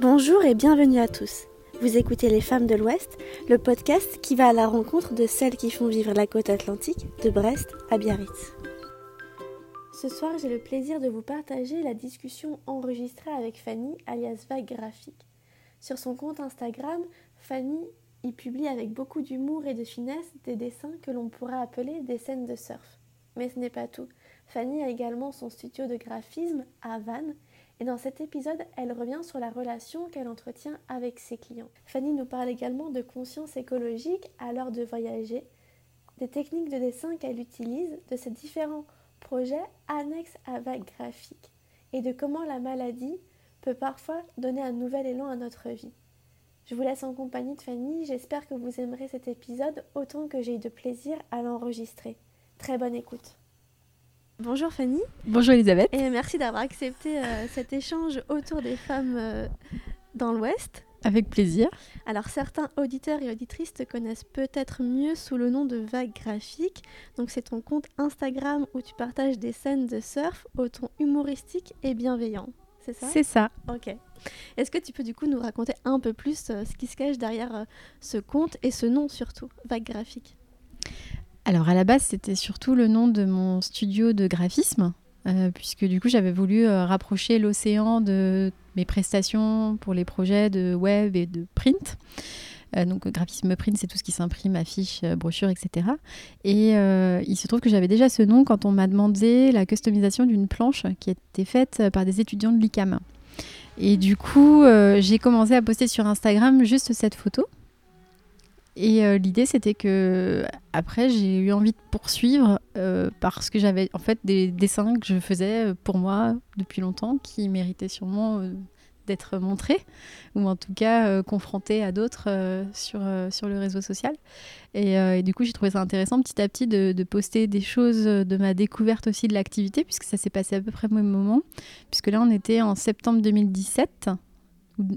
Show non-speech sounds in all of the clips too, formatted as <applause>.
Bonjour et bienvenue à tous. Vous écoutez Les Femmes de l'Ouest, le podcast qui va à la rencontre de celles qui font vivre la côte atlantique de Brest à Biarritz. Ce soir, j'ai le plaisir de vous partager la discussion enregistrée avec Fanny, alias Vague Graphique. Sur son compte Instagram, Fanny y publie avec beaucoup d'humour et de finesse des dessins que l'on pourrait appeler des scènes de surf. Mais ce n'est pas tout. Fanny a également son studio de graphisme à Vannes et dans cet épisode, elle revient sur la relation qu'elle entretient avec ses clients. Fanny nous parle également de conscience écologique à l'heure de voyager, des techniques de dessin qu'elle utilise, de ses différents projets annexes à vague graphique et de comment la maladie peut parfois donner un nouvel élan à notre vie. Je vous laisse en compagnie de Fanny, j'espère que vous aimerez cet épisode autant que j'ai eu de plaisir à l'enregistrer. Très bonne écoute. Bonjour Fanny. Bonjour Elisabeth. Et merci d'avoir accepté euh, cet échange autour des femmes euh, dans l'Ouest. Avec plaisir. Alors certains auditeurs et auditrices te connaissent peut-être mieux sous le nom de Vague Graphique. Donc c'est ton compte Instagram où tu partages des scènes de surf au ton humoristique et bienveillant. C'est ça? C'est ça. Ok. Est-ce que tu peux du coup nous raconter un peu plus euh, ce qui se cache derrière ce compte et ce nom surtout, Vague Graphique? Alors à la base, c'était surtout le nom de mon studio de graphisme, euh, puisque du coup j'avais voulu euh, rapprocher l'océan de mes prestations pour les projets de web et de print. Euh, donc graphisme print, c'est tout ce qui s'imprime, affiches, brochures, etc. Et il se trouve que j'avais déjà ce nom quand on m'a demandé la customisation d'une planche qui était faite par des étudiants de l'ICAM. Et du coup, j'ai commencé à poster sur Instagram juste cette photo et euh, l'idée, c'était que après, j'ai eu envie de poursuivre euh, parce que j'avais en fait des dessins que je faisais euh, pour moi depuis longtemps qui méritaient sûrement d'être montrés ou en tout cas confrontés à d'autres sur, sur le réseau social. Et, du coup, j'ai trouvé ça intéressant petit à petit de, de, poster des choses de ma découverte aussi de l'activité puisque ça s'est passé à peu près au même moment. Puisque là, on était en septembre 2017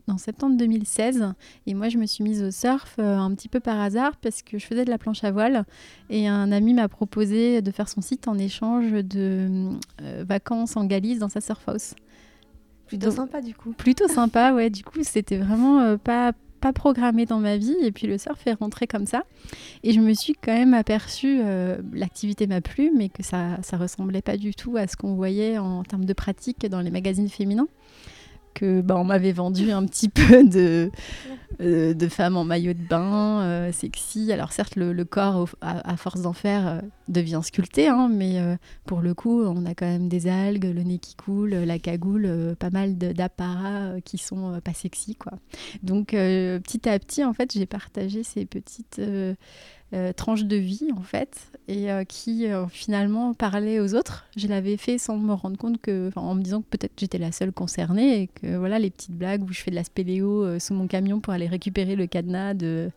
en septembre 2016. Et moi, je me suis mise au surf euh, un petit peu par hasard parce que je faisais de la planche à voile. Et un ami m'a proposé de faire son site en échange de euh, vacances en Galice dans sa surf house. Plutôt sympa du coup. Plutôt sympa, ouais. Du coup, c'était vraiment euh, pas pas programmé dans ma vie et puis le surf est rentré comme ça et je me suis quand même aperçue l'activité m'a plu mais que ça ça ressemblait pas du tout à ce qu'on voyait en termes de pratique dans les magazines féminins que bah, on m'avait vendu un petit <laughs> peu de, euh, de femmes en maillot de bain, euh, sexy. Alors certes, le, corps, à, force d'en faire, euh, devient sculpté, hein, mais pour le coup, on a quand même des algues, le nez qui coule, la cagoule, pas mal d'apparats qui sont pas sexy. Quoi. Donc petit à petit, en fait, j'ai partagé ces petites euh, tranche de vie en fait et euh, qui euh, finalement parlait aux autres. Je l'avais fait sans me rendre compte que, en me disant que peut-être j'étais la seule concernée et que voilà les petites blagues où je fais de la spéléo sous mon camion pour aller récupérer le cadenas de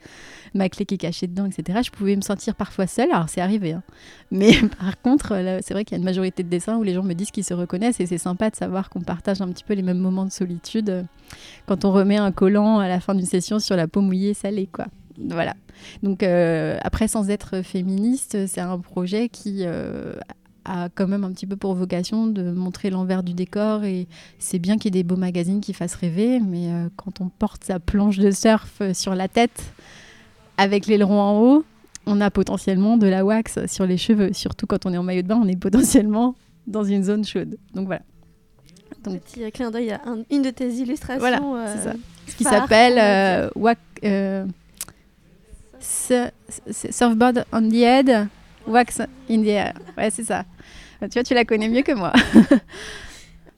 ma clé qui est cachée dedans, etc. Je pouvais me sentir parfois seule. Alors c'est arrivé, hein. mais <laughs> par contre c'est vrai qu'il y a une majorité de dessins où les gens me disent qu'ils se reconnaissent et c'est sympa de savoir qu'on partage un petit peu les mêmes moments de solitude quand on remet un collant à la fin d'une session sur la peau mouillée salée quoi. Voilà. Donc euh, après, sans être féministe, c'est un projet qui euh, a quand même un petit peu pour vocation de montrer l'envers du décor et c'est bien qu'il y ait des beaux magazines qui fassent rêver, mais euh, quand on porte sa planche de surf sur la tête avec l'aileron en haut, on a potentiellement de la wax sur les cheveux. Surtout quand on est en maillot de bain, on est potentiellement dans une zone chaude. Donc voilà. Donc, Petit clin d'œil à une de tes illustrations. Voilà, c'est ça. Ce qui s'appelle wax surfboard on the head, wax in the air. Ouais, c'est ça. Tu vois, tu la connais mieux que moi.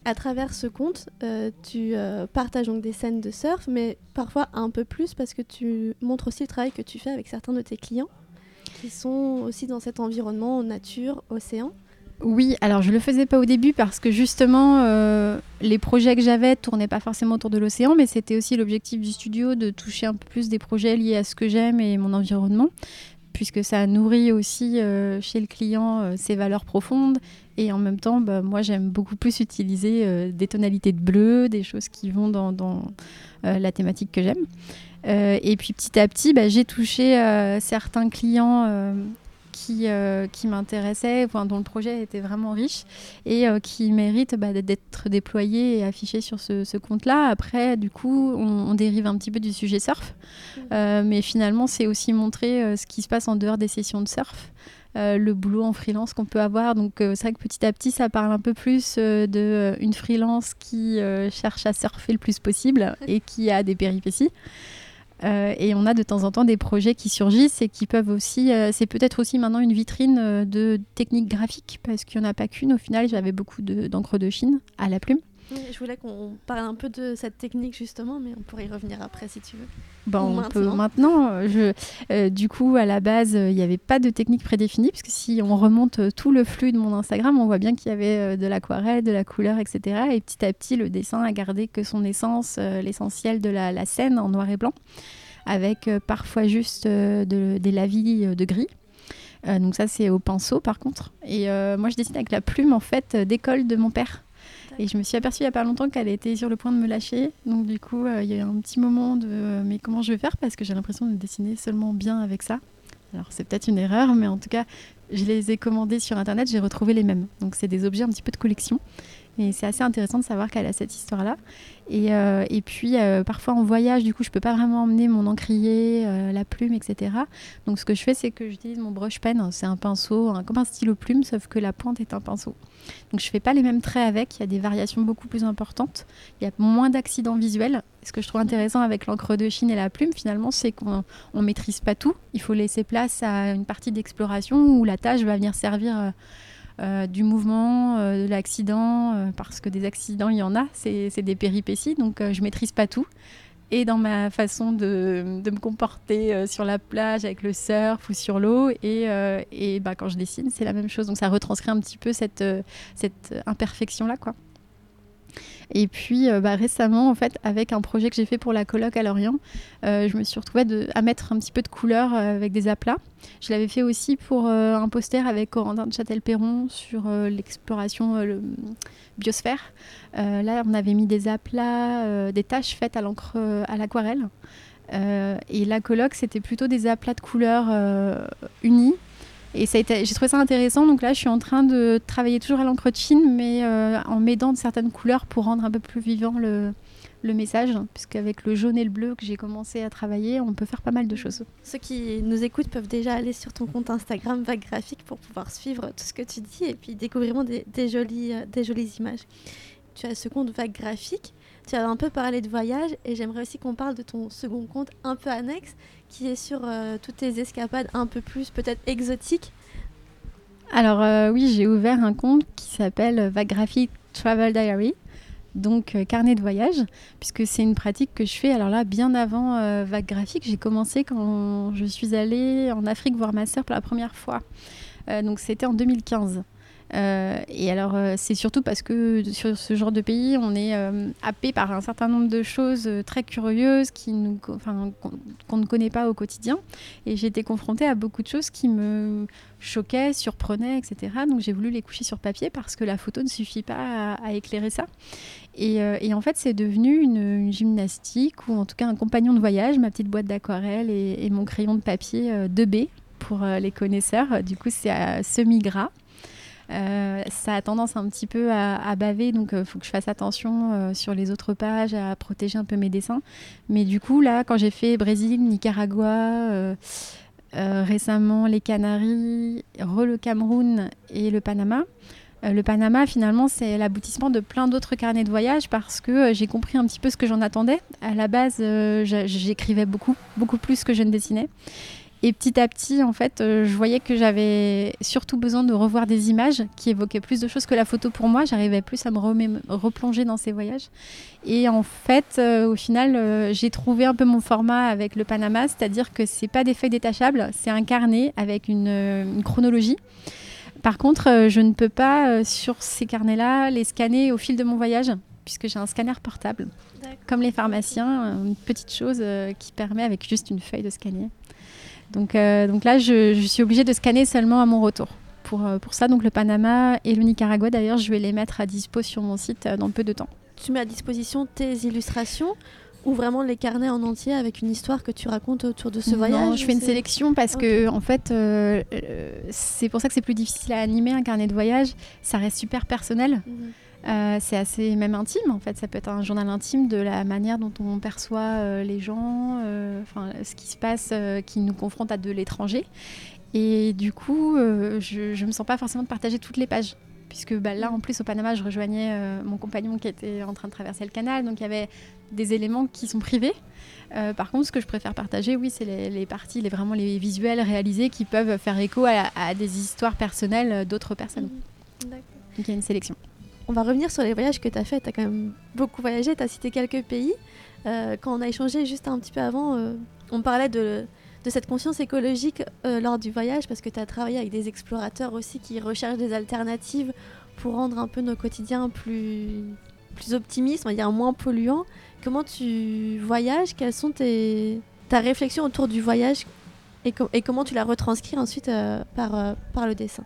à travers ce compte, euh, tu euh, partages donc des scènes de surf, mais parfois un peu plus parce que tu montres aussi le travail que tu fais avec certains de tes clients qui sont aussi dans cet environnement nature, océan. Oui, alors je le faisais pas au début parce que justement euh, les projets que j'avais tournaient pas forcément autour de l'océan, mais c'était aussi l'objectif du studio de toucher un peu plus des projets liés à ce que j'aime et mon environnement, puisque ça nourrit aussi euh, chez le client euh, ses valeurs profondes et en même temps, bah, moi j'aime beaucoup plus utiliser des tonalités de bleu, des choses qui vont dans, la thématique que j'aime. et puis petit à petit, bah, j'ai touché certains clients qui, qui m'intéressaient, enfin, dont le projet était vraiment riche et qui méritent bah, d'être déployés et affichés sur ce, compte-là. Après, du coup, on, dérive un petit peu du sujet surf, mmh. mais finalement, c'est aussi montrer ce qui se passe en dehors des sessions de surf. Euh, le boulot en freelance qu'on peut avoir. Donc euh, c'est vrai que petit à petit, ça parle un peu plus euh, de une freelance qui cherche à surfer le plus possible et qui a des péripéties. Et on a de temps en temps des projets qui surgissent et qui peuvent aussi. c'est peut-être aussi maintenant une vitrine de techniques graphiques parce qu'il n'y en a pas qu'une. Au final, j'avais beaucoup d'encre de Chine à la plume je voulais qu'on parle un peu de cette technique justement, mais on pourrait y revenir après si tu veux. Bon, on peut maintenant. Je, euh, du coup, à la base, il n'y avait pas de technique prédéfinie, puisque si on remonte tout le flux de mon Instagram, on voit bien qu'il y avait euh, de l'aquarelle, de la couleur, etc. Et petit à petit, le dessin a gardé que son essence, euh, l'essentiel de la, scène en noir et blanc, avec parfois juste de, des lavis de gris. donc ça, c'est au pinceau, par contre. Et moi, je dessine avec la plume, en fait, d'école de mon père. Et je me suis aperçue il n'y a pas longtemps qu'elle était sur le point de me lâcher. Donc du coup, euh, il y a eu un petit moment de euh, mais comment je vais faire? Parce que j'ai l'impression de dessiner seulement bien avec ça. Alors c'est peut-être une erreur, mais en tout cas, je les ai commandés sur internet, j'ai retrouvé les mêmes. Donc c'est des objets un petit peu de collection. Et c'est assez intéressant de savoir qu'elle a cette histoire-là. Et, euh, puis, euh, parfois en voyage, du coup, je peux pas vraiment emmener mon encrier, euh, la plume, etc. Donc, ce que je fais, c'est que j'utilise mon brush pen. C'est un pinceau, comme un stylo plume, sauf que la pointe est un pinceau. Donc, je fais pas les mêmes traits avec. Il y a des variations beaucoup plus importantes. Il y a moins d'accidents visuels. Ce que je trouve intéressant avec l'encre de Chine et la plume, finalement, c'est qu'on ne maîtrise pas tout. Il faut laisser place à une partie d'exploration où la tâche va venir servir euh, du mouvement, euh, de l'accident, euh, parce que des accidents, il y en a, c'est des péripéties, donc je maîtrise pas tout. Et dans ma façon de, me comporter sur la plage avec le surf ou sur l'eau, et, et bah, quand je dessine, c'est la même chose. Donc ça retranscrit un petit peu cette, cette imperfection-là, quoi. Et puis euh, bah, récemment, en fait, avec un projet que j'ai fait pour la coloc à Lorient, euh, je me suis retrouvée à mettre un petit peu de couleur euh, avec des aplats. Je l'avais fait aussi pour un poster avec Corentin de Châtel-Perron sur l'exploration biosphère. là, on avait mis des aplats, des taches faites à l'encre à l'aquarelle. et la coloc, c'était plutôt des aplats de couleurs unis et j'ai trouvé ça intéressant. Donc là, je suis en train de travailler toujours à l'encre de Chine, mais euh, en m'aidant de certaines couleurs pour rendre un peu plus vivant le, le message, puisqu'avec le jaune et le bleu que j'ai commencé à travailler, on peut faire pas mal de choses. Ceux qui nous écoutent peuvent déjà aller sur ton compte Instagram Vague Graphique pour pouvoir suivre tout ce que tu dis et puis découvrir des, jolies, euh, des jolies images. Tu as ce compte Vague Graphique, tu as un peu parlé de voyage et j'aimerais aussi qu'on parle de ton second compte un peu annexe qui est sur euh, toutes tes escapades un peu plus peut-être exotiques. Alors euh, oui, j'ai ouvert un compte qui s'appelle Vague Graphique Travel Diary, donc euh, carnet de voyage, puisque c'est une pratique que je fais. Alors là, bien avant Vague Graphique, j'ai commencé quand je suis allée en Afrique voir ma sœur pour la première fois. donc c'était en 2015. Euh, et alors, euh, c'est surtout parce que sur ce genre de pays, on est euh, happé par un certain nombre de choses très curieuses qui nous, qu'on ne connaît pas au quotidien. Et j'ai été confrontée à beaucoup de choses qui me choquaient, surprenaient, etc. Donc j'ai voulu les coucher sur papier parce que la photo ne suffit pas à, éclairer ça. Et, en fait, c'est devenu une, gymnastique ou en tout cas un compagnon de voyage, ma petite boîte d'aquarelle et, et, mon crayon de papier 2B pour les connaisseurs. Du coup, c'est à semi-gras. Euh, ça a tendance un petit peu à, baver, donc il euh, faut que je fasse attention euh, sur les autres pages, à protéger un peu mes dessins. Mais du coup, là, quand j'ai fait Brésil, Nicaragua, récemment les Canaries, le Cameroun et le Panama, le Panama, finalement, c'est l'aboutissement de plein d'autres carnets de voyage parce que j'ai compris un petit peu ce que j'en attendais. À la base, j'écrivais beaucoup, beaucoup plus que je ne dessinais. Et petit à petit, en fait, euh, je voyais que j'avais surtout besoin de revoir des images qui évoquaient plus de choses que la photo pour moi. J'arrivais plus à me replonger dans ces voyages. Et en fait, euh, au final, euh, j'ai trouvé un peu mon format avec le Panama, c'est-à-dire que c'est pas des feuilles détachables, c'est un carnet avec une, une chronologie. Par contre, je ne peux pas, sur ces carnets-là, les scanner au fil de mon voyage, puisque j'ai un scanner portable. Comme les pharmaciens, une petite chose qui permet avec juste une feuille de scanner. Donc, euh, donc là, je, suis obligée de scanner seulement à mon retour. Pour, euh, pour ça, donc le Panama et le Nicaragua, d'ailleurs, je vais les mettre à dispo sur mon site euh, dans peu de temps. Tu mets à disposition tes illustrations ou vraiment les carnets en entier avec une histoire que tu racontes autour de ce voyage Non, je fais une sélection parce que en fait, euh, c'est pour ça que c'est plus difficile à animer un carnet de voyage. Ça reste super personnel. Mhm. Euh, c'est assez même intime en fait. Ça peut être un journal intime de la manière dont on perçoit les gens, enfin ce qui se passe, qui nous confronte à de l'étranger. Et du coup, je ne me sens pas forcément de partager toutes les pages puisque bah, là, en plus, au Panama, je rejoignais euh, mon compagnon qui était en train de traverser le canal, donc il y avait des éléments qui sont privés. Euh, par contre, ce que je préfère partager, oui, c'est les, parties, les, vraiment les visuels réalisés qui peuvent faire écho à, des histoires personnelles d'autres personnes. Mhm. Donc il y a une sélection. On va revenir sur les voyages que tu as fait. Tu as quand même beaucoup voyagé, tu as cité quelques pays. Euh, quand on a échangé juste un petit peu avant, on parlait de, cette conscience écologique euh, lors du voyage parce que tu as travaillé avec des explorateurs aussi qui recherchent des alternatives pour rendre un peu nos quotidiens plus, plus optimistes, on va dire moins polluants. Comment tu voyages? Quelles sont tes, ta réflexion autour du voyage? Et, et comment tu la retranscris ensuite euh, par, euh, par le dessin?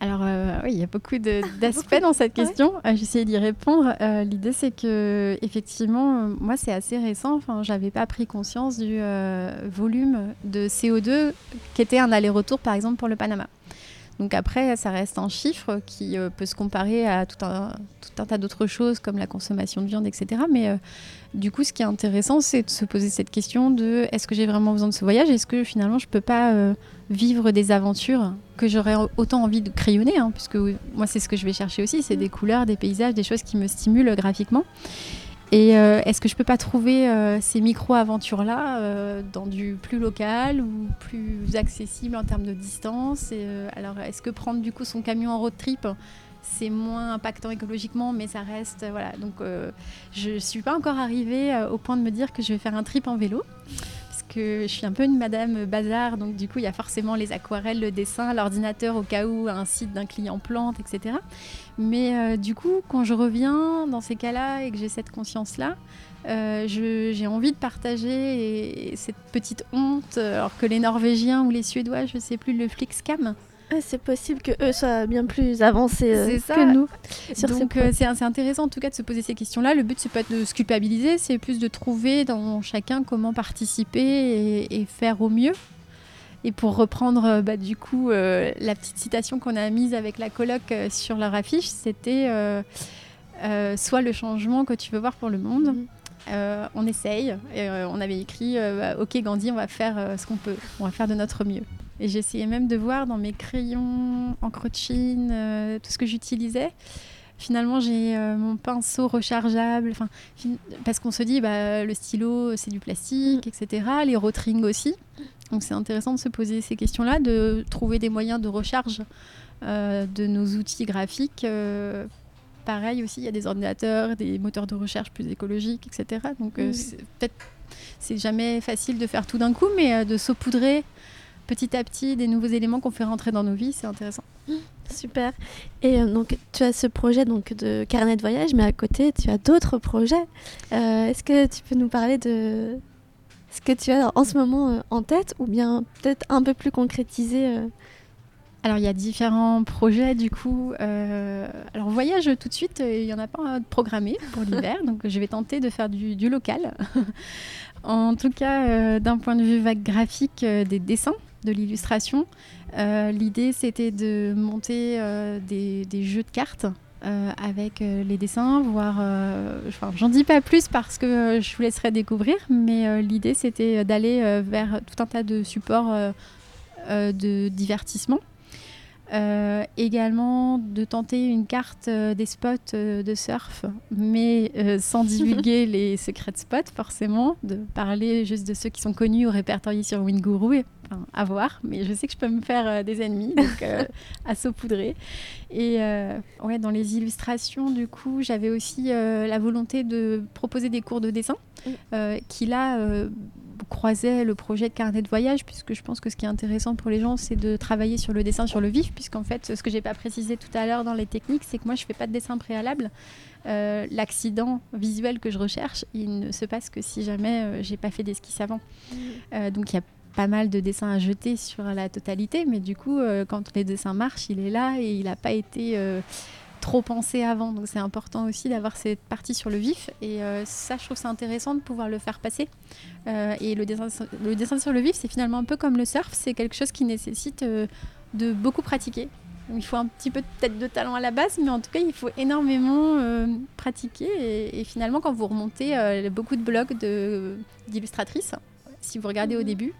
Alors euh, oui, il y a beaucoup <laughs> d'aspects dans cette question. Euh, J'essaie d'y répondre. Euh, l'idée, c'est que effectivement, moi, c'est assez récent. Enfin, j'avais pas pris conscience du volume de CO2 qui était un aller-retour, par exemple, pour le Panama. Donc après, ça reste un chiffre qui peut se comparer à tout un, tas d'autres choses comme la consommation de viande, etc. Mais du coup, ce qui est intéressant, c'est de se poser cette question de est-ce que j'ai vraiment besoin de ce voyage? Est-ce que finalement, je peux pas vivre des aventures que j'aurais autant envie de crayonner, hein, puisque moi c'est ce que je vais chercher aussi, c'est des couleurs, des paysages, des choses qui me stimulent graphiquement. Et euh, est-ce que je peux pas trouver euh, ces micro-aventures-là euh, dans du plus local ou plus accessible en termes de distance? Alors, est-ce que prendre du coup son camion en road trip, c'est moins impactant écologiquement, mais ça reste voilà. Donc, je suis pas encore arrivée au point de me dire que je vais faire un trip en vélo que je suis un peu une madame bazar, donc du coup il y a forcément les aquarelles, le dessin, l'ordinateur au cas où un site d'un client plante, etc. Mais euh, du coup, quand je reviens dans ces cas-là et que j'ai cette conscience-là, euh, j'ai envie de partager cette petite honte, alors que les Norvégiens ou les Suédois, je sais plus, le Flixcam, c'est possible que eux soient bien plus avancés euh, que nous. Donc euh, c'est intéressant en tout cas de se poser ces questions-là. Le but c'est pas de se culpabiliser, c'est plus de trouver dans chacun comment participer et, faire au mieux. Et pour reprendre euh, bah, du coup la petite citation qu'on a mise avec la colloque sur leur affiche, c'était soit le changement que tu veux voir pour le monde. Mhm. on essaye. Et, on avait écrit bah, Ok Gandhi, on va faire ce qu'on peut. On va faire de notre mieux. Et j'essayais même de voir dans mes crayons, encre de Chine, euh, tout ce que j'utilisais. Finalement, j'ai euh, mon pinceau rechargeable, parce qu'on se dit, bah, le stylo, c'est du plastique, mm. etc. Les rotrings aussi. Donc c'est intéressant de se poser ces questions-là, de trouver des moyens de recharge euh, de nos outils graphiques. pareil aussi, il y a des ordinateurs, des moteurs de recherche plus écologiques, etc. Donc peut-être c'est jamais facile de faire tout d'un coup, mais de saupoudrer petit à petit des nouveaux éléments qu'on fait rentrer dans nos vies, c'est intéressant. Super. Et euh, donc tu as ce projet donc de carnet de voyage, mais à côté tu as d'autres projets. Euh, est-ce que tu peux nous parler de ce que tu as en ce moment euh, en tête, ou bien peut-être un peu plus concrétisé alors il y a différents projets du coup. alors voyage tout de suite, il n'y en a pas de programmé pour l'hiver, <laughs> donc je vais tenter de faire du, du local. <laughs> en tout cas, d'un point de vue vague graphique, des dessins de l'illustration. Euh, l'idée, c'était de monter euh, des, jeux de cartes euh, avec les dessins, voire. Enfin, j'en dis pas plus parce que je vous laisserai découvrir, mais l'idée, c'était d'aller vers tout un tas de supports de divertissement. également de tenter une carte des spots de surf, mais sans <laughs> divulguer les secrets de spots forcément, de parler juste de ceux qui sont connus ou répertoriés sur Winguru à voir, mais je sais que je peux me faire euh, des ennemis, donc euh, <laughs> à saupoudrer. Et euh, ouais, dans les illustrations, du coup, j'avais aussi la volonté de proposer des cours de dessin qui là croisaient le projet de carnet de voyage, puisque je pense que ce qui est intéressant pour les gens, c'est de travailler sur le dessin sur le vif, puisqu'en fait, ce que j'ai pas précisé tout à l'heure dans les techniques, c'est que moi, je fais pas de dessin préalable. l'accident visuel que je recherche, il ne se passe que si jamais j'ai pas fait d'esquisse avant. Donc il y a pas mal de dessins à jeter sur la totalité, mais du coup, euh, quand les dessins marchent, il est là et il n'a pas été euh, trop pensé avant. Donc c'est important aussi d'avoir cette partie sur le vif. Et ça, je trouve ça intéressant de pouvoir le faire passer. et le dessin, le dessin sur le vif, c'est finalement un peu comme le surf. C'est quelque chose qui nécessite de beaucoup pratiquer. Il faut un petit peu peut-être de talent à la base, mais en tout cas, il faut énormément euh, pratiquer. Et, finalement, quand vous remontez euh, beaucoup de blogs d'illustratrices, si vous regardez au mhm. début,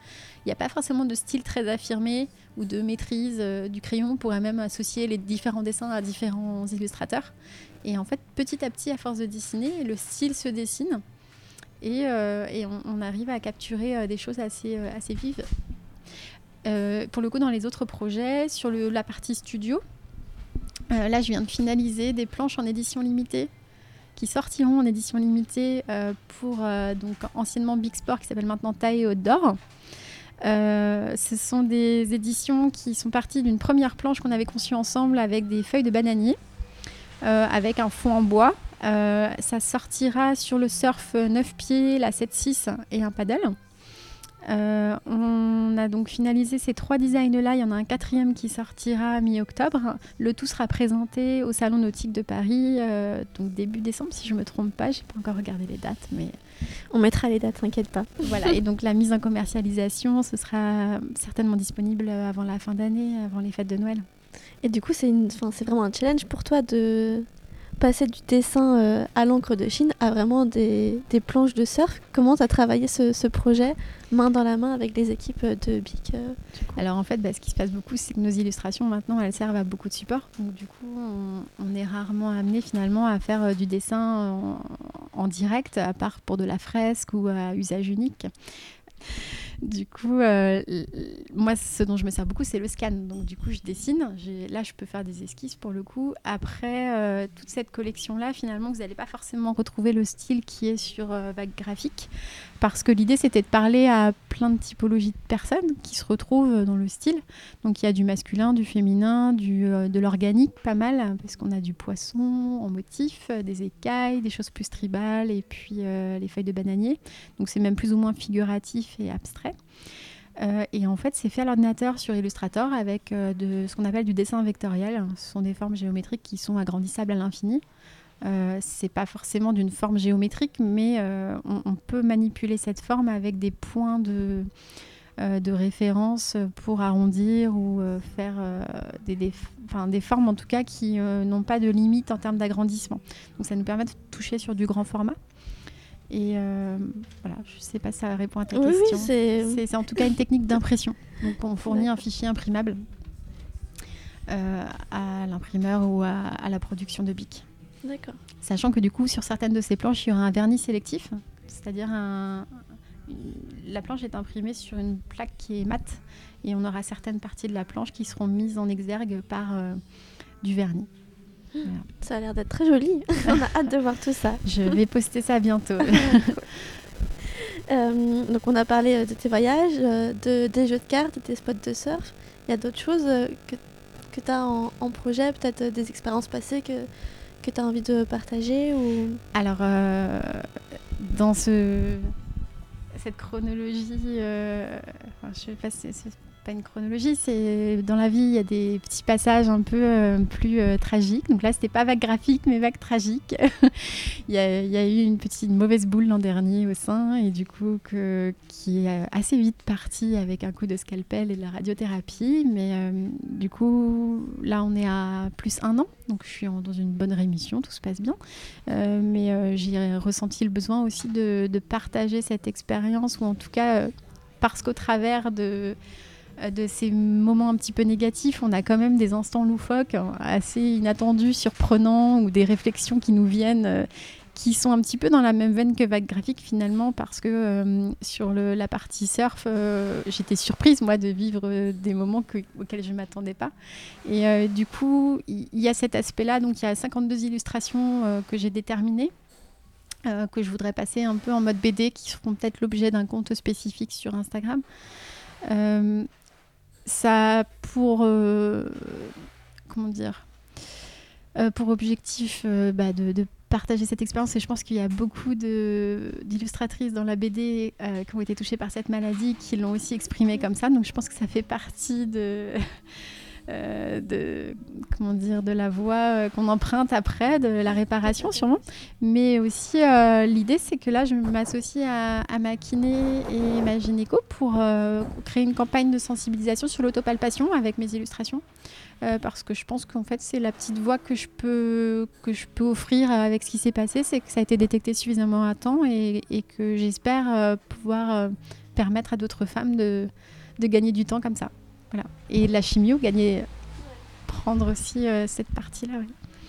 il n'y a pas forcément de style très affirmé ou de maîtrise euh, du crayon. On pourrait même associer les différents dessins à différents illustrateurs. Et en fait, petit à petit, à force de dessiner, le style se dessine. Et, on, on, arrive à capturer des choses assez, assez vives. Euh, pour le coup, dans les autres projets, sur la partie studio, euh, là, je viens de finaliser des planches en édition limitée qui sortiront en édition limitée euh, pour donc anciennement Big Sport qui s'appelle maintenant Taille Haute d'Or. ce sont des éditions qui sont parties d'une première planche qu'on avait conçue ensemble avec des feuilles de bananier, avec un fond en bois. ça sortira sur le surf 9 pieds, la 7-6 et un paddle. Euh, on a donc finalisé ces trois designs-là. Il y en a un quatrième qui sortira mi-octobre. Le tout sera présenté au Salon Nautique de Paris, euh, donc début décembre, si je ne me trompe pas. Je n'ai pas encore regardé les dates, mais on mettra les dates, t'inquiète pas. Voilà. et <laughs> donc la mise en commercialisation, ce sera certainement disponible avant la fin d'année, avant les fêtes de Noël. Et du coup, c'est vraiment un challenge pour toi de passer du dessin euh, à l'encre de Chine à vraiment des, planches de surf. Comment tu as travaillé ce, projet main dans la main avec les équipes de BIC euh, Alors en fait, bah, ce qui se passe beaucoup, c'est que nos illustrations maintenant, elles servent à beaucoup de supports. Donc du coup, on, est rarement amené finalement à faire euh, du dessin en, direct, à part pour de la fresque ou à usage unique. Du coup, euh, moi, ce dont je me sers beaucoup, c'est le scan. Donc, du coup, je dessine. Là, je peux faire des esquisses pour le coup. Après, euh, toute cette collection-là, finalement, vous n'allez pas forcément retrouver le style qui est sur euh, Vague Graphique. Parce que l'idée, c'était de parler à plein de typologies de personnes qui se retrouvent dans le style. Donc, il y a du masculin, du féminin, du, de l'organique, pas mal, parce qu'on a du poisson en motif, des écailles, des choses plus tribales, et puis les feuilles de bananier. Donc, c'est même plus ou moins figuratif et abstrait. Euh, et en fait, c'est fait à l'ordinateur sur Illustrator avec euh, de, ce qu'on appelle du dessin vectoriel. Ce sont des formes géométriques qui sont agrandissables à l'infini. Euh, c'est pas forcément d'une forme géométrique, mais euh, on, peut manipuler cette forme avec des points de, de référence pour arrondir ou faire des, des, des, formes en tout cas qui n'ont pas de limite en termes d'agrandissement. Donc ça nous permet de toucher sur du grand format. Et euh, voilà, je ne sais pas si ça répond à ta question. c'est en tout cas une technique d'impression. Donc on fournit un fichier imprimable euh, à l'imprimeur ou à, la production de BIC. D'accord. Sachant que du coup, sur certaines de ces planches, il y aura un vernis sélectif, c'est-à-dire un, la planche est imprimée sur une plaque qui est mate et on aura certaines parties de la planche qui seront mises en exergue par euh, du vernis. Ça a l'air d'être très joli. <laughs> on a hâte de voir tout ça. Je vais poster ça bientôt. <laughs> Euh, donc on a parlé euh, de tes voyages, de, des jeux de cartes, de tes spots de surf. Il y a d'autres choses que, que tu as en, projet, peut-être des expériences passées que, que tu as envie de partager ou... Alors, dans ce, cette chronologie, enfin, je sais pas si c'est une chronologie, c'est dans la vie, il y a des petits passages un peu euh, plus euh, tragiques. Donc là, c'était pas vague graphique, mais vague tragique. <laughs> il, y a, eu une petite mauvaise boule l'an dernier au sein, et du coup, que, qui est assez vite partie avec un coup de scalpel et de la radiothérapie. Mais euh, du coup, là, on est à plus un an, donc je suis dans une bonne rémission, tout se passe bien. mais j'ai ressenti le besoin aussi de, partager cette expérience, ou en tout cas, parce qu'au travers de de ces moments un petit peu négatifs, on a quand même des instants loufoques hein, assez inattendus, surprenants, ou des réflexions qui nous viennent, euh, qui sont un petit peu dans la même veine que Vague Graphique finalement, parce que euh, sur la partie surf, j'étais surprise moi de vivre des moments auxquels je ne m'attendais pas. Et du coup, il y, a cet aspect-là, donc il y a 52 illustrations que j'ai déterminées. que je voudrais passer un peu en mode BD, qui seront peut-être l'objet d'un compte spécifique sur Instagram ça a pour euh, comment dire euh, pour objectif euh, bah, de, partager cette expérience. Et je pense qu'il y a beaucoup d'illustratrices dans la BD qui ont été touchées par cette maladie qui l'ont aussi exprimé comme ça. Donc je pense que ça fait partie de euh, de comment dire de la voie qu'on emprunte après, de la réparation sûrement. Mais aussi l'idée c'est que là je m'associe à, ma kiné et ma gynéco pour créer une campagne de sensibilisation sur l'autopalpation avec mes illustrations. Euh, parce que je pense qu'en fait c'est la petite voix que je peux que je peux offrir avec ce qui s'est passé, c'est que ça a été détecté suffisamment à temps et, que j'espère euh, pouvoir euh, permettre à d'autres femmes de, de, gagner du temps comme ça. Voilà. Et la chimio, gagner, prendre aussi cette partie-là.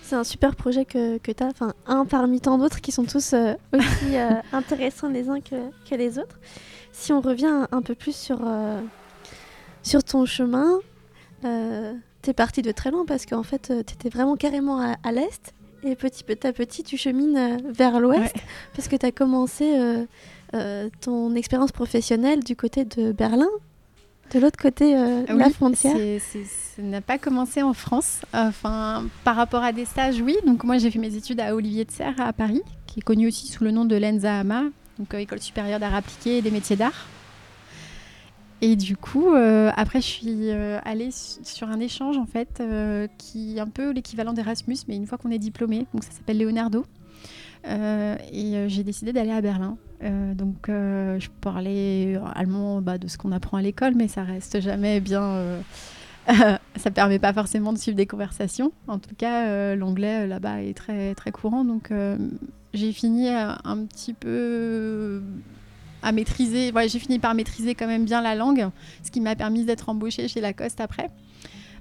C'est un super projet que, que tu as, enfin un parmi tant d'autres qui sont tous aussi <laughs> intéressants les uns que, que, les autres. Si on revient un, peu plus sur, sur ton chemin, t'es parti de très loin parce qu'en fait, euh, tu étais vraiment carrément à, l'est et petit à petit, tu chemines euh, vers l'ouest parce que tu as commencé euh, ton expérience professionnelle du côté de Berlin, de l'autre côté de la frontière. ça n'a pas commencé en France. Enfin, par rapport à des stages, oui. Donc moi, j'ai fait mes études à Olivier de Serre à Paris, qui est connu aussi sous le nom de l'ENSA donc École supérieure d'art appliqué et des métiers d'art. Et du coup, euh, après, je suis euh, allée sur un échange, en fait, euh, qui est un peu l'équivalent d'Erasmus, mais une fois qu'on est diplômé. Donc, ça s'appelle Leonardo. et j'ai décidé d'aller à Berlin. Donc, je parlais allemand bah, de ce qu'on apprend à l'école, mais ça reste jamais bien. <laughs> ça permet pas forcément de suivre des conversations. En tout cas, l'anglais là-bas est très, très courant. Donc, j'ai fini un petit peu à maîtriser. j'ai fini par maîtriser quand même bien la langue, ce qui m'a permis d'être embauchée chez Lacoste après.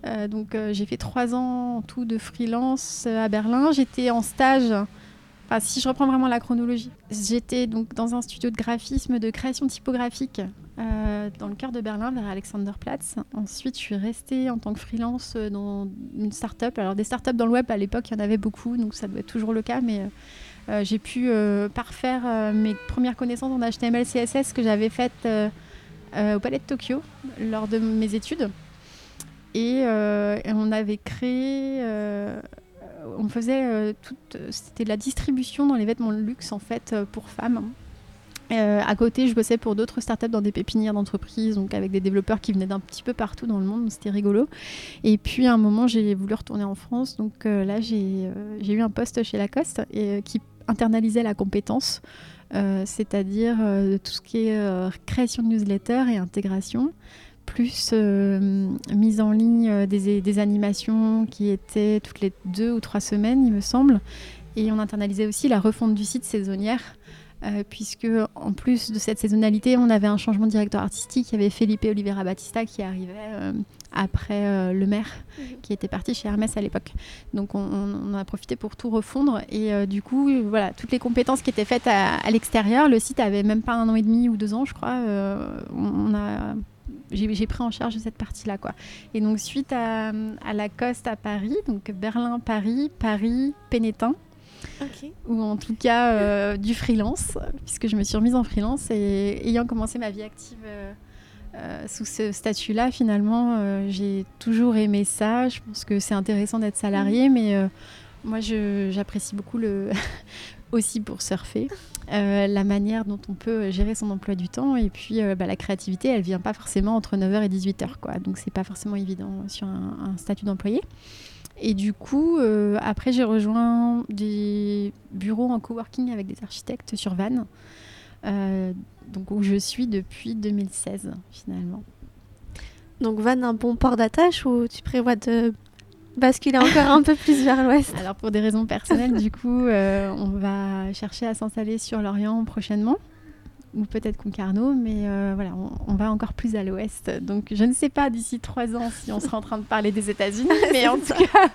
Euh, donc euh, j'ai fait trois ans en tout de freelance euh, à Berlin. J'étais en stage. Si je reprends vraiment la chronologie, j'étais donc dans un studio de graphisme, de création typographique dans le cœur de Berlin, vers Alexanderplatz. Ensuite, je suis restée en tant que freelance dans une start-up. Alors, des start-up dans le web, à l'époque, il y en avait beaucoup, donc ça doit être toujours le cas, mais euh, j'ai pu euh, parfaire euh, mes premières connaissances en HTML, CSS que j'avais faites au Palais de Tokyo lors de mes études. Et, on avait créé on faisait toute c'était la distribution dans les vêtements de luxe en fait pour femmes. À côté je bossais pour d'autres startups dans des pépinières d'entreprise donc avec des développeurs qui venaient d'un petit peu partout dans le monde c'était rigolo. Et puis à un moment j'ai voulu retourner en France donc là j'ai eu un poste chez Lacoste et, qui internaliser la compétence, euh, c'est-à-dire euh, tout ce qui est euh, création de newsletter et intégration, plus mise en ligne des, des, animations qui étaient toutes les deux ou trois semaines, il me semble. Et on internalisait aussi la refonte du site saisonnière. puisque en plus de cette saisonnalité, on avait un changement de directeur artistique. Il y avait Felipe Oliveira Batista qui arrivait après euh, le maire mhm. qui était parti chez Hermès à l'époque. Donc on, a profité pour tout refondre et euh, du coup voilà toutes les compétences qui étaient faites à, l'extérieur. Le site avait même pas un an et demi ou deux ans je crois. Euh, on, a j'ai pris en charge cette partie-là. quoi. Et donc, suite à, à Lacoste à Paris, donc Berlin, Paris, Paris, Pénétin, ou en tout cas du freelance, puisque je me suis remise en freelance et ayant commencé ma vie active euh, sous ce statut-là, finalement, euh, j'ai toujours aimé ça. Je pense que c'est intéressant d'être salarié, mm. mais euh, moi, j'apprécie beaucoup le <laughs> aussi pour surfer, la manière dont on peut gérer son emploi du temps. Et puis, bah, la créativité, elle vient pas forcément entre 9h et 18h. Quoi. Donc, c'est pas forcément évident sur un, statut d'employé. Et du coup, après, j'ai rejoint des bureaux en coworking avec des architectes sur Vannes donc où je suis depuis 2016 finalement. Donc Vannes, un bon port d'attache ou tu prévois de basculer encore un peu plus vers l'ouest Alors pour des raisons personnelles, du coup, euh, on va chercher à s'installer sur l'Orient prochainement ou peut-être Concarneau, mais euh, voilà, on, va encore plus à l'ouest. Donc je ne sais pas d'ici trois ans si on sera en train de parler des États-Unis, <laughs> mais en tout cas,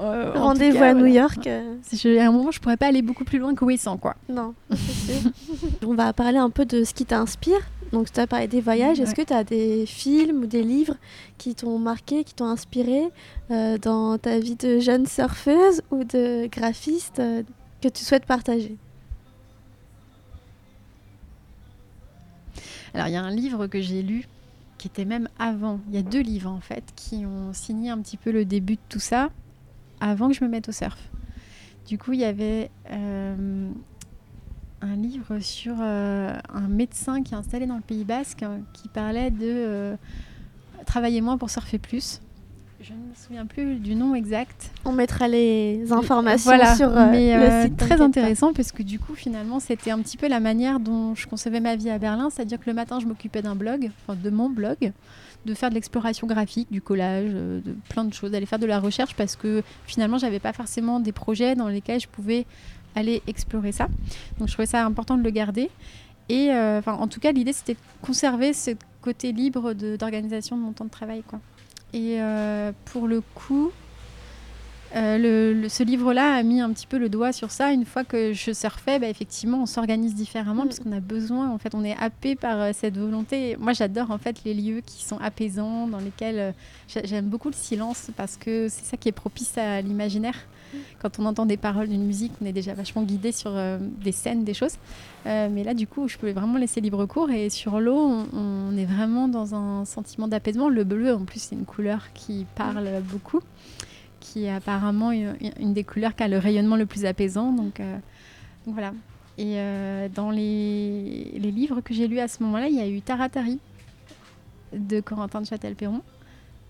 euh, Rendez-vous à New York. Je, à un moment, je pourrais pas aller beaucoup plus loin que Wesson, quoi. Non, <laughs> On va parler un peu de ce qui t'inspire. Donc, tu as parlé des voyages. Est-ce que tu as des films ou des livres qui t'ont marqué, qui t'ont inspiré euh, dans ta vie de jeune surfeuse ou de graphiste euh, que tu souhaites partager? Alors, il y a un livre que j'ai lu qui était même avant. Il y a deux livres en fait qui ont signé un petit peu le début de tout ça avant que je me mette au surf. Du coup, il y avait euh, un livre sur euh, un médecin qui est installé dans le Pays Basque hein, qui parlait de euh, travailler moins pour surfer plus. je ne me souviens plus du nom exact. On mettra les informations sur euh, mais, le euh, site. Très intéressant parce que du coup, finalement, c'était un petit peu la manière dont je concevais ma vie à Berlin. C'est-à-dire que le matin, je m'occupais d'un blog, enfin de mon blog, de faire de l'exploration graphique, du collage, euh, de plein de choses, d'aller faire de la recherche parce que finalement, j'avais pas forcément des projets dans lesquels je pouvais aller explorer ça. Donc, je trouvais ça important de le garder. Et euh, en tout cas, l'idée, c'était de conserver ce côté libre de- d'organisation de, mon temps de travail. Quoi. Et euh, pour le coup, euh, le- le- ce livre-là a mis un petit peu le doigt sur ça. Une fois que je surfais, bah, effectivement, on s'organise différemment Mm. parce qu'on a besoin. En fait, on est happé par euh, cette volonté. Moi, j'adore en fait les lieux qui sont apaisants, dans lesquels euh, j'a- j'aime beaucoup le silence parce que c'est ça qui est propice à l'imaginaire. Quand on entend des paroles d'une musique, on est déjà vachement guidé sur des scènes, des choses. Mais là, du coup, je pouvais vraiment laisser libre cours. Et sur l'eau, on, on est vraiment dans un sentiment d'apaisement. Le bleu, en plus, c'est une couleur qui parle beaucoup, qui est apparemment une, des couleurs qui a le rayonnement le plus apaisant. Donc, euh, donc voilà. Et euh, dans les, les livres que j'ai lus à ce moment-là, il y a eu Taratari de Corentin de Châtel-Perron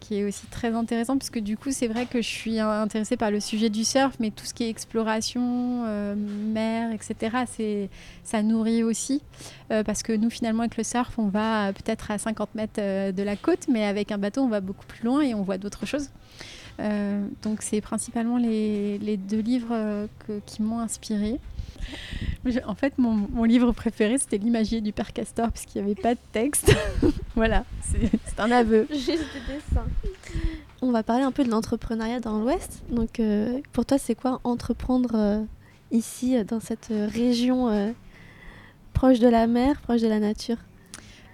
qui est aussi très intéressant parce que du coup c'est vrai que je suis intéressée par le sujet du surf mais tout ce qui est exploration euh, mer etc ça nourrit aussi parce que nous finalement avec le surf on va peut-être à 50 mètres de la côte mais avec un bateau on va beaucoup plus loin et on voit d'autres choses Euh, donc c'est principalement les, les deux livres euh, que- qui m'ont inspirée en fait, mon, mon livre préféré, c'était L'imagier du père Castor, parce qu'il n'y avait pas de texte. <laughs> voilà, c'est un aveu. <laughs> Juste des dessins. On va parler un peu de l'entrepreneuriat dans l'Ouest. Donc, euh, pour toi, c'est quoi entreprendre euh, ici, dans cette région euh, proche de la mer, proche de la nature?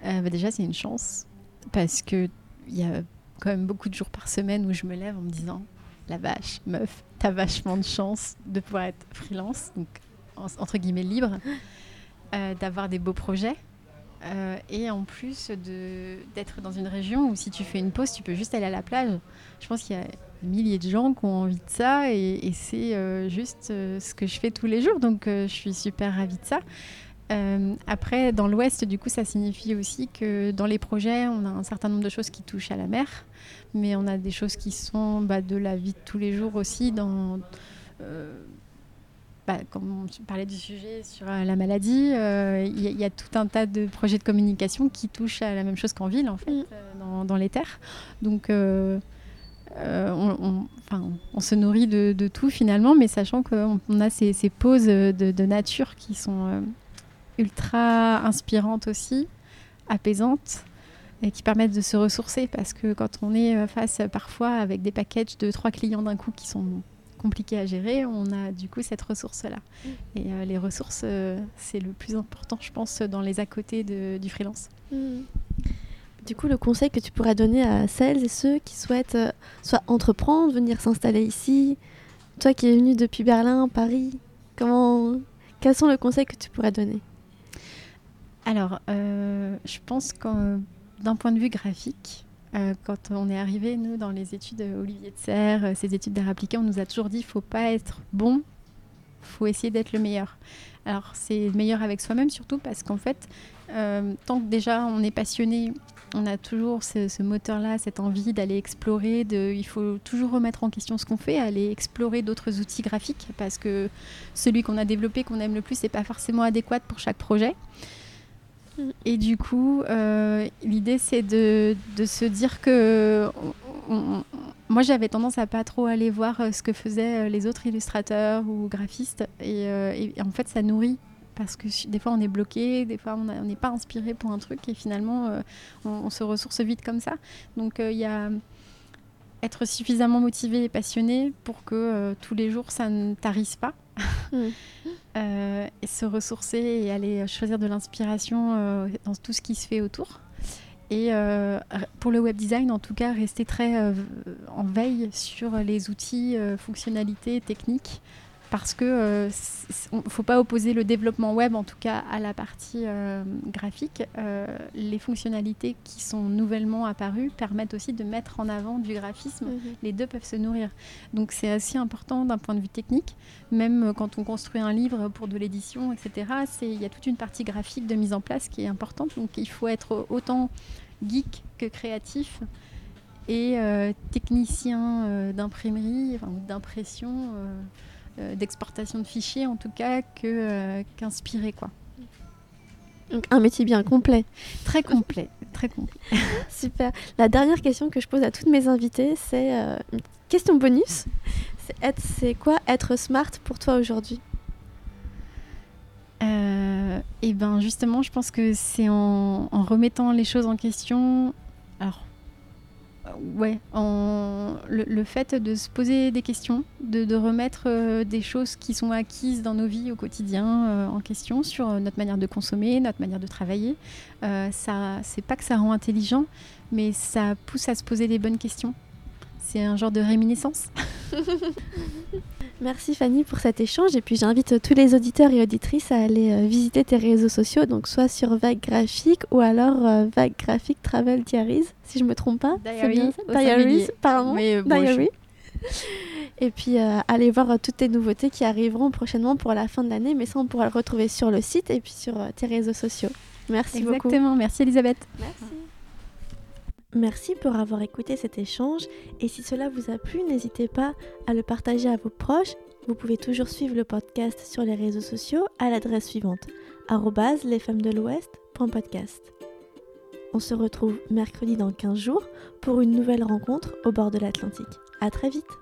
Euh, bah déjà, c'est une chance, parce qu'il y a quand même beaucoup de jours par semaine où je me lève en me disant La vache, meuf, t'as vachement de chance de pouvoir être freelance, donc en- entre guillemets libre, euh, d'avoir des beaux projets. euh, et en plus d'être dans une région où si tu fais une pause, tu peux juste aller à la plage. Je pense qu'il y a des milliers de gens qui ont envie de ça et, c'est euh, juste ce que je fais tous les jours. Donc je suis super ravie de ça. Euh, après, dans l'Ouest, du coup, ça signifie aussi que dans les projets, on a un certain nombre de choses qui touchent à la mer, mais on a des choses qui sont bah, de la vie de tous les jours aussi, dans, euh, bah, comme on parlait du sujet sur euh, la maladie, euh, il y, a- il y a tout un tas de projets de communication qui touchent à la même chose qu'en ville, en fait, Mm. dans, dans les terres. Donc, euh, on, on- enfin, on se nourrit de, de tout finalement, mais sachant qu'on on a ces, ces pauses de, de nature qui sont euh, ultra inspirantes aussi, apaisantes et qui permettent de se ressourcer parce que quand on est euh, face euh, parfois avec des packages de trois clients d'un coup qui sont compliqués à gérer, on a du coup cette ressource-là. Et euh, les ressources, euh, c'est le plus important, je pense, dans les à côté de- du freelance. Du coup, le conseil que tu pourrais donner à celles et ceux qui souhaitent euh, soit entreprendre, venir s'installer ici, toi qui es venu depuis Berlin, Paris, comment, quels sont les conseils que tu pourrais donner? Alors, euh, je pense que d'un point de vue graphique, euh, quand on est arrivé, nous, dans les études euh, Olivier de Serre, ces études d'art appliqué, on nous a toujours dit il faut pas être bon, faut essayer d'être le meilleur. Alors, c'est le meilleur avec soi-même, surtout parce qu'en fait, tant que déjà on est passionné, on a toujours ce, moteur-là, cette envie d'aller explorer, il faut toujours remettre en question ce qu'on fait, aller explorer d'autres outils graphiques, parce que celui qu'on a développé, qu'on aime le plus, n'est pas forcément adéquat pour chaque projet. Et du coup, euh, l'idée, c'est de, se dire que... moi, j'avais tendance à pas trop aller voir euh, ce que faisaient euh, les autres illustrateurs ou graphistes. Et, en fait, ça nourrit. Parce que des fois, on est bloqué, des fois, on n'est pas inspiré pour un truc. Et finalement, on, on se ressource vite comme ça. Donc, il y a être suffisamment motivé et passionné pour que tous les jours, ça ne tarisse pas. <laughs> Euh, se ressourcer et aller choisir de l'inspiration euh, dans tout ce qui se fait autour. Et euh, pour le web design, en tout cas, rester très euh, en veille sur les outils, euh, fonctionnalités, techniques, parce que euh, ne faut pas opposer le développement web, en tout cas à la partie euh, graphique. Euh, les fonctionnalités qui sont nouvellement apparues permettent aussi de mettre en avant du graphisme les deux peuvent se nourrir. Donc c'est assez important d'un point de vue technique, même quand on construit un livre pour de l'édition, etc. Il y a toute une partie graphique de mise en place qui est importante, donc il faut être autant geek que créatif et technicien d'imprimerie, enfin, d'impression, d'exportation de fichiers en tout cas, que qu'inspiré quoi. Donc un métier bien complet. Très complet, très complet. <laughs> Super. La dernière question que je pose à toutes mes invités, c'est une question bonus. C'est quoi être smart pour toi aujourd'hui? Euh, et ben justement, je pense que c'est en, remettant les choses en question. Alors, euh, ouais, le, fait de se poser des questions, de, remettre euh, des choses qui sont acquises dans nos vies au quotidien en question sur notre manière de consommer, notre manière de travailler. ça, c'est pas que ça rend intelligent, mais ça pousse à se poser des bonnes questions. C'est un genre de réminiscence. <laughs> Merci Fanny pour cet échange et puis j'invite tous les auditeurs et auditrices à aller euh, visiter tes réseaux sociaux, donc soit sur Vague Graphique ou alors euh, Vague Graphique Travel Diaries, si je me trompe pas. Diary, Diaries, pardon. Mais, Diary. Et puis euh, allez voir toutes tes nouveautés qui arriveront prochainement pour la fin de l'année, mais ça on pourra le retrouver sur le site et puis sur tes réseaux sociaux. Merci beaucoup. Exactement, merci Elisabeth. Merci. Merci pour avoir écouté cet échange et si cela vous a plu, n'hésitez pas à le partager à vos proches. Vous pouvez toujours suivre le podcast sur les réseaux sociaux à l'adresse suivante lesfemmesdelouest.podcast. On se retrouve mercredi dans 15 jours pour une nouvelle rencontre au bord de l'Atlantique. À très vite